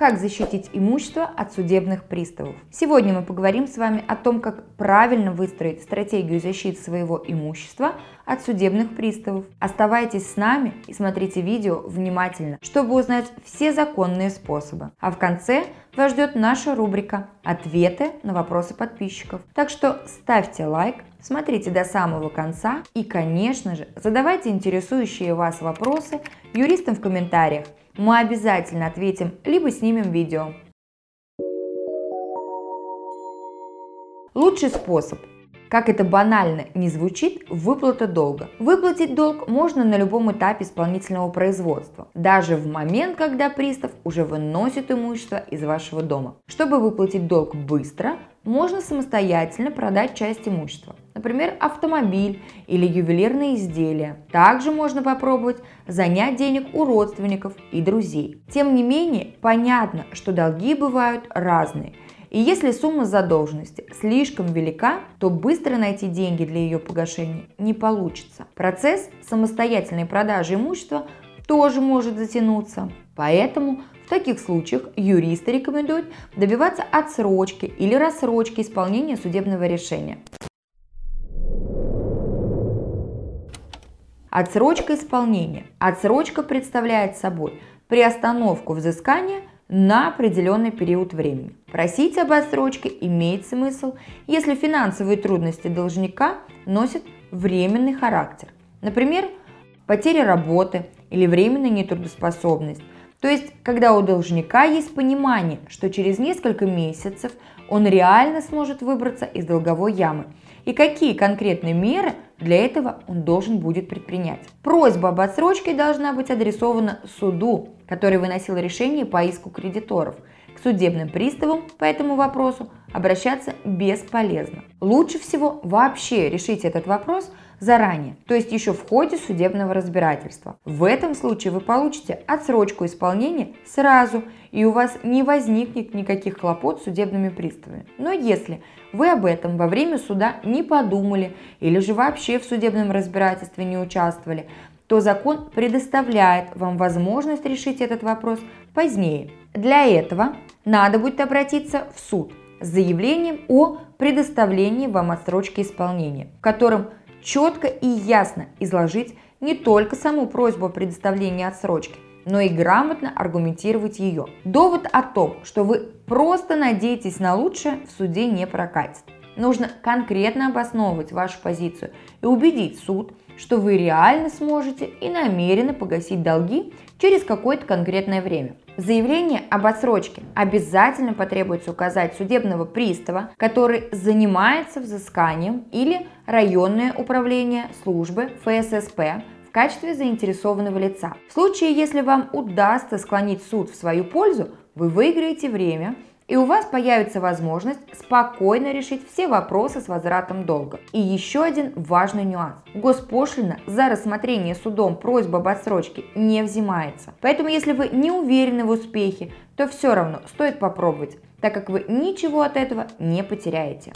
как защитить имущество от судебных приставов. Сегодня мы поговорим с вами о том, как правильно выстроить стратегию защиты своего имущества от судебных приставов. Оставайтесь с нами и смотрите видео внимательно, чтобы узнать все законные способы. А в конце вас ждет наша рубрика «Ответы на вопросы подписчиков». Так что ставьте лайк, смотрите до самого конца и, конечно же, задавайте интересующие вас вопросы юристам в комментариях мы обязательно ответим, либо снимем видео. Лучший способ как это банально не звучит, выплата долга. Выплатить долг можно на любом этапе исполнительного производства, даже в момент, когда пристав уже выносит имущество из вашего дома. Чтобы выплатить долг быстро, можно самостоятельно продать часть имущества, например, автомобиль или ювелирные изделия. Также можно попробовать занять денег у родственников и друзей. Тем не менее, понятно, что долги бывают разные. И если сумма задолженности слишком велика, то быстро найти деньги для ее погашения не получится. Процесс самостоятельной продажи имущества тоже может затянуться. Поэтому в таких случаях юристы рекомендуют добиваться отсрочки или рассрочки исполнения судебного решения. Отсрочка исполнения. Отсрочка представляет собой приостановку взыскания на определенный период времени. Просить об отсрочке имеет смысл, если финансовые трудности должника носят временный характер. Например, потеря работы или временная нетрудоспособность – то есть, когда у должника есть понимание, что через несколько месяцев он реально сможет выбраться из долговой ямы, и какие конкретные меры для этого он должен будет предпринять. Просьба об отсрочке должна быть адресована суду, который выносил решение по иску кредиторов. К судебным приставам по этому вопросу обращаться бесполезно. Лучше всего вообще решить этот вопрос – заранее, то есть еще в ходе судебного разбирательства. В этом случае вы получите отсрочку исполнения сразу, и у вас не возникнет никаких хлопот с судебными приставами. Но если вы об этом во время суда не подумали или же вообще в судебном разбирательстве не участвовали, то закон предоставляет вам возможность решить этот вопрос позднее. Для этого надо будет обратиться в суд с заявлением о предоставлении вам отсрочки исполнения, в котором четко и ясно изложить не только саму просьбу о предоставлении отсрочки, но и грамотно аргументировать ее. Довод о том, что вы просто надеетесь на лучшее, в суде не прокатит. Нужно конкретно обосновывать вашу позицию и убедить суд, что вы реально сможете и намерены погасить долги через какое-то конкретное время. В заявлении об отсрочке обязательно потребуется указать судебного пристава, который занимается взысканием или районное управление службы ФССП в качестве заинтересованного лица. В случае, если вам удастся склонить суд в свою пользу, вы выиграете время и у вас появится возможность спокойно решить все вопросы с возвратом долга. И еще один важный нюанс. Госпошлина за рассмотрение судом просьбы об отсрочке не взимается. Поэтому если вы не уверены в успехе, то все равно стоит попробовать, так как вы ничего от этого не потеряете.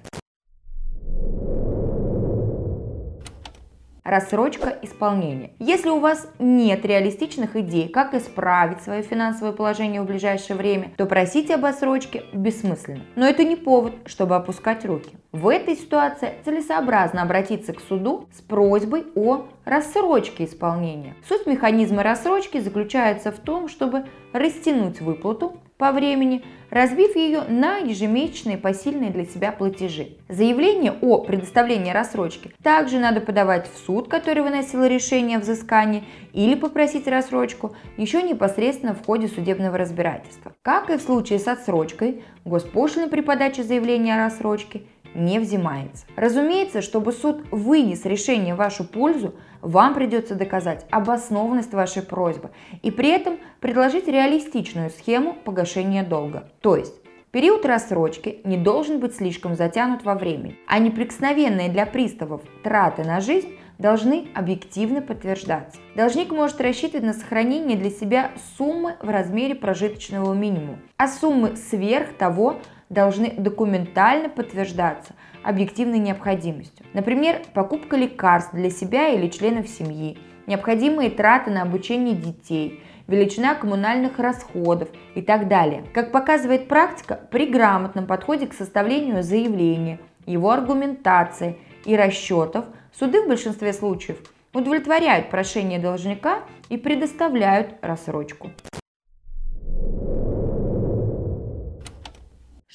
Рассрочка исполнения. Если у вас нет реалистичных идей, как исправить свое финансовое положение в ближайшее время, то просить об отсрочке бессмысленно. Но это не повод, чтобы опускать руки. В этой ситуации целесообразно обратиться к суду с просьбой о рассрочке исполнения. Суть механизма рассрочки заключается в том, чтобы растянуть выплату по времени, разбив ее на ежемесячные посильные для себя платежи. Заявление о предоставлении рассрочки также надо подавать в суд, который выносил решение о взыскании, или попросить рассрочку еще непосредственно в ходе судебного разбирательства. Как и в случае с отсрочкой, госпошлина при подаче заявления о рассрочке не взимается. Разумеется, чтобы суд вынес решение в вашу пользу, вам придется доказать обоснованность вашей просьбы и при этом предложить реалистичную схему погашения долга. То есть Период рассрочки не должен быть слишком затянут во времени, а неприкосновенные для приставов траты на жизнь должны объективно подтверждаться. Должник может рассчитывать на сохранение для себя суммы в размере прожиточного минимума, а суммы сверх того должны документально подтверждаться объективной необходимостью. Например, покупка лекарств для себя или членов семьи, необходимые траты на обучение детей величина коммунальных расходов и так далее. Как показывает практика, при грамотном подходе к составлению заявления, его аргументации и расчетов суды в большинстве случаев удовлетворяют прошение должника и предоставляют рассрочку.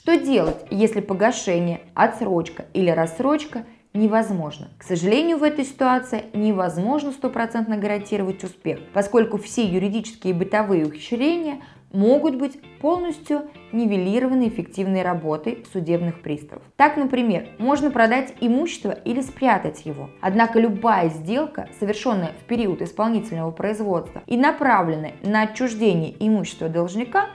Что делать, если погашение, отсрочка или рассрочка невозможно? К сожалению, в этой ситуации невозможно стопроцентно гарантировать успех, поскольку все юридические и бытовые ухищрения могут быть полностью нивелированы эффективной работой судебных приставов. Так, например, можно продать имущество или спрятать его. Однако любая сделка, совершенная в период исполнительного производства и направленная на отчуждение имущества должника,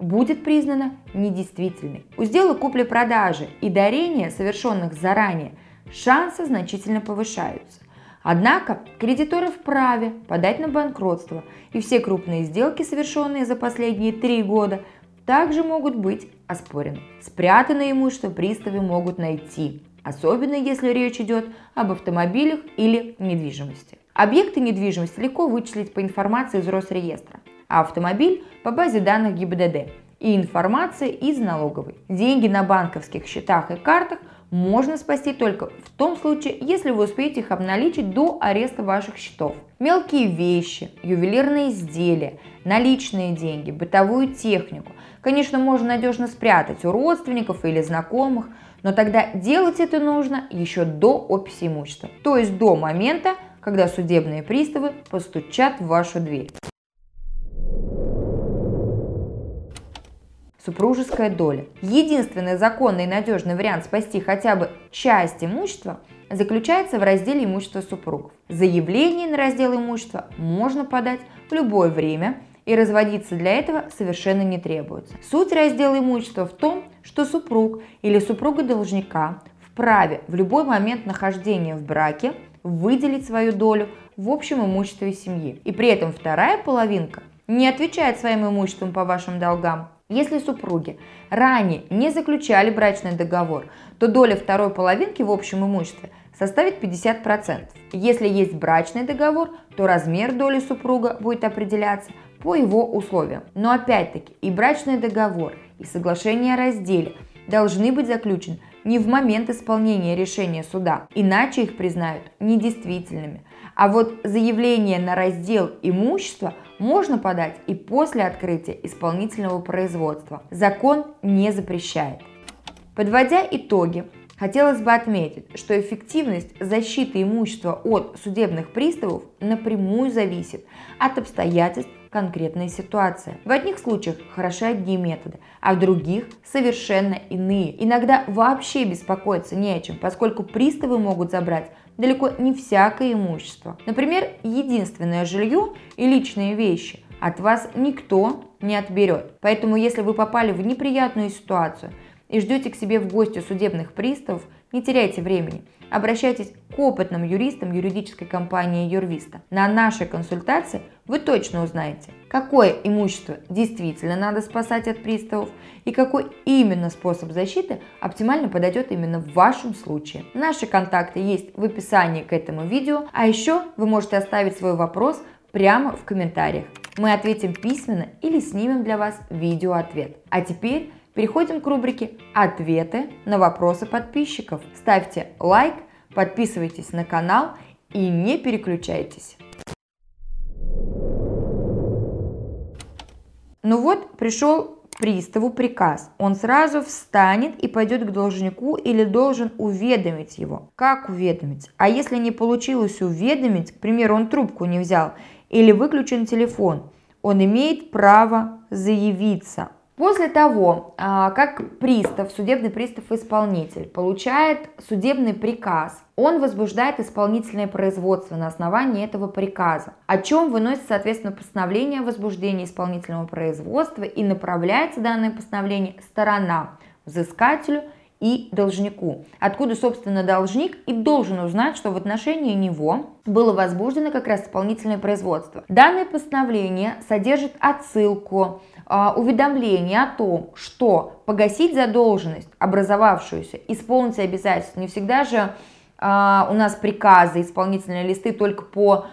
будет признана недействительной. У сделок купли-продажи и дарения, совершенных заранее, шансы значительно повышаются. Однако кредиторы вправе подать на банкротство, и все крупные сделки, совершенные за последние три года, также могут быть оспорены. Спрятанное имущество приставы могут найти, особенно если речь идет об автомобилях или недвижимости. Объекты недвижимости легко вычислить по информации из Росреестра, автомобиль по базе данных ГИБДД и информации из налоговой. Деньги на банковских счетах и картах можно спасти только в том случае, если вы успеете их обналичить до ареста ваших счетов. Мелкие вещи, ювелирные изделия, наличные деньги, бытовую технику, конечно, можно надежно спрятать у родственников или знакомых, но тогда делать это нужно еще до описи имущества, то есть до момента, когда судебные приставы постучат в вашу дверь. Супружеская доля. Единственный законный и надежный вариант спасти хотя бы часть имущества заключается в разделе имущества супругов. Заявление на раздел имущества можно подать в любое время и разводиться для этого совершенно не требуется. Суть раздела имущества в том, что супруг или супруга должника вправе в любой момент нахождения в браке выделить свою долю в общем имуществе семьи. И при этом вторая половинка не отвечает своим имуществом по вашим долгам, если супруги ранее не заключали брачный договор, то доля второй половинки в общем имуществе составит 50%. Если есть брачный договор, то размер доли супруга будет определяться по его условиям. Но опять-таки и брачный договор, и соглашение о разделе должны быть заключены не в момент исполнения решения суда, иначе их признают недействительными. А вот заявление на раздел имущества можно подать и после открытия исполнительного производства. Закон не запрещает. Подводя итоги, хотелось бы отметить, что эффективность защиты имущества от судебных приставов напрямую зависит от обстоятельств конкретной ситуации. В одних случаях хороши одни методы, а в других совершенно иные. Иногда вообще беспокоиться не о чем, поскольку приставы могут забрать далеко не всякое имущество. Например, единственное жилье и личные вещи от вас никто не отберет. Поэтому, если вы попали в неприятную ситуацию и ждете к себе в гости судебных приставов, не теряйте времени. Обращайтесь к опытным юристам юридической компании Юрвиста. На нашей консультации вы точно узнаете, какое имущество действительно надо спасать от приставов и какой именно способ защиты оптимально подойдет именно в вашем случае. Наши контакты есть в описании к этому видео, а еще вы можете оставить свой вопрос прямо в комментариях. Мы ответим письменно или снимем для вас видеоответ. А теперь переходим к рубрике «Ответы на вопросы подписчиков». Ставьте лайк, подписывайтесь на канал и не переключайтесь. Ну вот, пришел приставу приказ. Он сразу встанет и пойдет к должнику или должен уведомить его. Как уведомить? А если не получилось уведомить, к примеру, он трубку не взял или выключен телефон, он имеет право заявиться После того, а, как пристав, судебный пристав-исполнитель получает судебный приказ, он возбуждает исполнительное производство на основании этого приказа, о чем выносит, соответственно, постановление о возбуждении исполнительного производства и направляется данное постановление сторонам, взыскателю и должнику. Откуда, собственно, должник и должен узнать, что в отношении него было возбуждено как раз исполнительное производство. Данное постановление содержит отсылку, а, уведомление о том, что погасить задолженность, образовавшуюся, исполнить обязательства. Не всегда же а, у нас приказы, исполнительные листы только по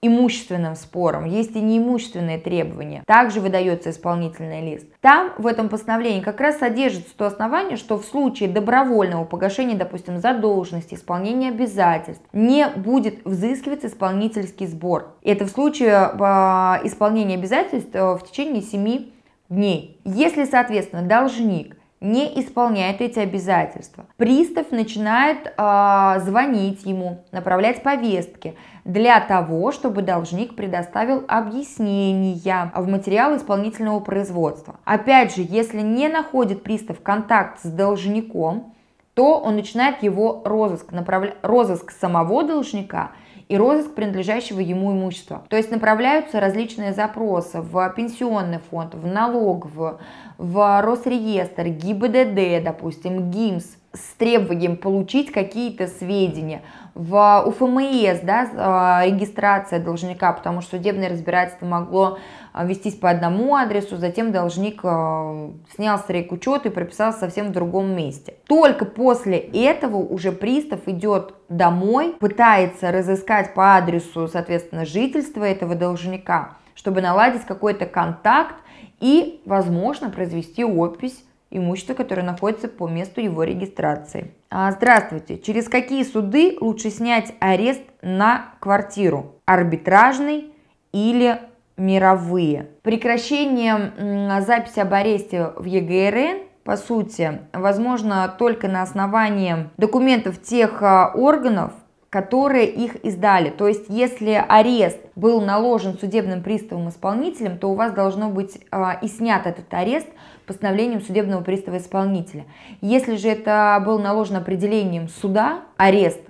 имущественным спорам, есть и неимущественные требования. Также выдается исполнительный лист. Там в этом постановлении как раз содержится то основание, что в случае добровольного погашения, допустим, задолженности, исполнения обязательств, не будет взыскиваться исполнительский сбор. Это в случае э, исполнения обязательств э, в течение 7 дней. Если, соответственно, должник не исполняет эти обязательства. Пристав начинает э, звонить ему, направлять повестки для того, чтобы должник предоставил объяснения в материал исполнительного производства. Опять же, если не находит пристав контакт с должником, то он начинает его розыск, направля... розыск самого должника – и розыск принадлежащего ему имущества. То есть направляются различные запросы в пенсионный фонд, в налог, в, в Росреестр, ГИБДД, допустим, ГИМС, с требованием получить какие-то сведения. В УФМС да, а, регистрация должника, потому что судебное разбирательство могло а, вестись по одному адресу, затем должник а, снял старик учет и прописал совсем в другом месте. Только после этого уже пристав идет домой, пытается разыскать по адресу, соответственно, жительства этого должника, чтобы наладить какой-то контакт и, возможно, произвести опись имущества, которое находится по месту его регистрации. А, здравствуйте. Через какие суды лучше снять арест на квартиру? Арбитражный или мировые? Прекращение записи об аресте в ЕГРН по сути, возможно только на основании документов тех а, органов, которые их издали. То есть, если арест был наложен судебным приставом исполнителем, то у вас должно быть э, и снят этот арест постановлением судебного пристава исполнителя. Если же это был наложен определением суда, арест,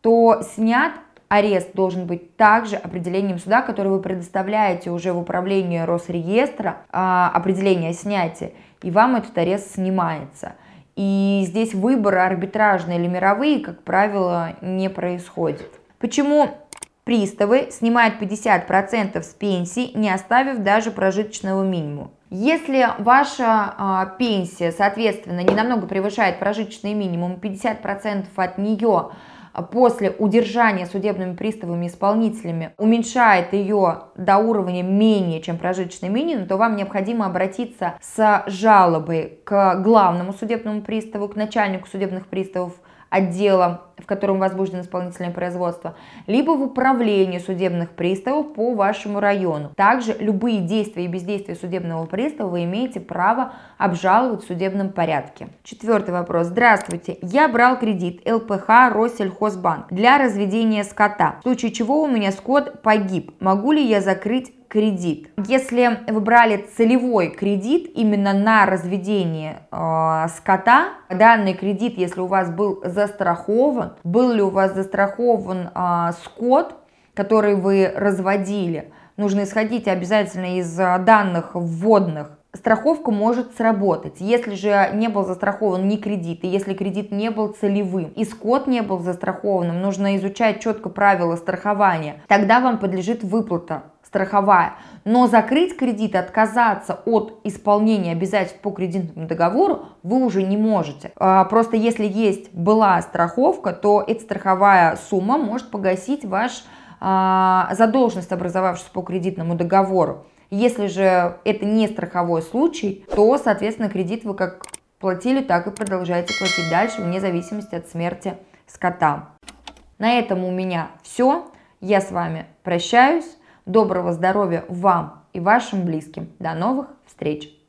то снят арест должен быть также определением суда, которое вы предоставляете уже в управление Росреестра, э, определение о снятии, и вам этот арест снимается. И здесь выборы арбитражные или мировые, как правило, не происходит. Почему приставы снимают 50% с пенсии, не оставив даже прожиточного минимума? Если ваша а, пенсия, соответственно, не намного превышает прожиточный минимум, 50% от нее после удержания судебными приставами исполнителями уменьшает ее до уровня менее, чем прожиточный минимум, то вам необходимо обратиться с жалобой к главному судебному приставу, к начальнику судебных приставов отдела, в котором возбуждено исполнительное производство, либо в управлении судебных приставов по вашему району. Также любые действия и бездействия судебного пристава вы имеете право обжаловать в судебном порядке. Четвертый вопрос. Здравствуйте. Я брал кредит ЛПХ Россельхозбанк для разведения скота, в случае чего у меня скот погиб. Могу ли я закрыть кредит. Если вы брали целевой кредит именно на разведение э, скота, данный кредит, если у вас был застрахован, был ли у вас застрахован э, скот, который вы разводили, нужно исходить обязательно из данных вводных страховка может сработать. Если же не был застрахован ни кредит, и если кредит не был целевым, и скот не был застрахованным, нужно изучать четко правила страхования, тогда вам подлежит выплата страховая. Но закрыть кредит, отказаться от исполнения обязательств по кредитному договору вы уже не можете. А, просто если есть была страховка, то эта страховая сумма может погасить ваш а, задолженность, образовавшуюся по кредитному договору. Если же это не страховой случай, то, соответственно, кредит вы как платили, так и продолжаете платить дальше, вне зависимости от смерти скота. На этом у меня все. Я с вами прощаюсь. Доброго здоровья вам и вашим близким. До новых встреч!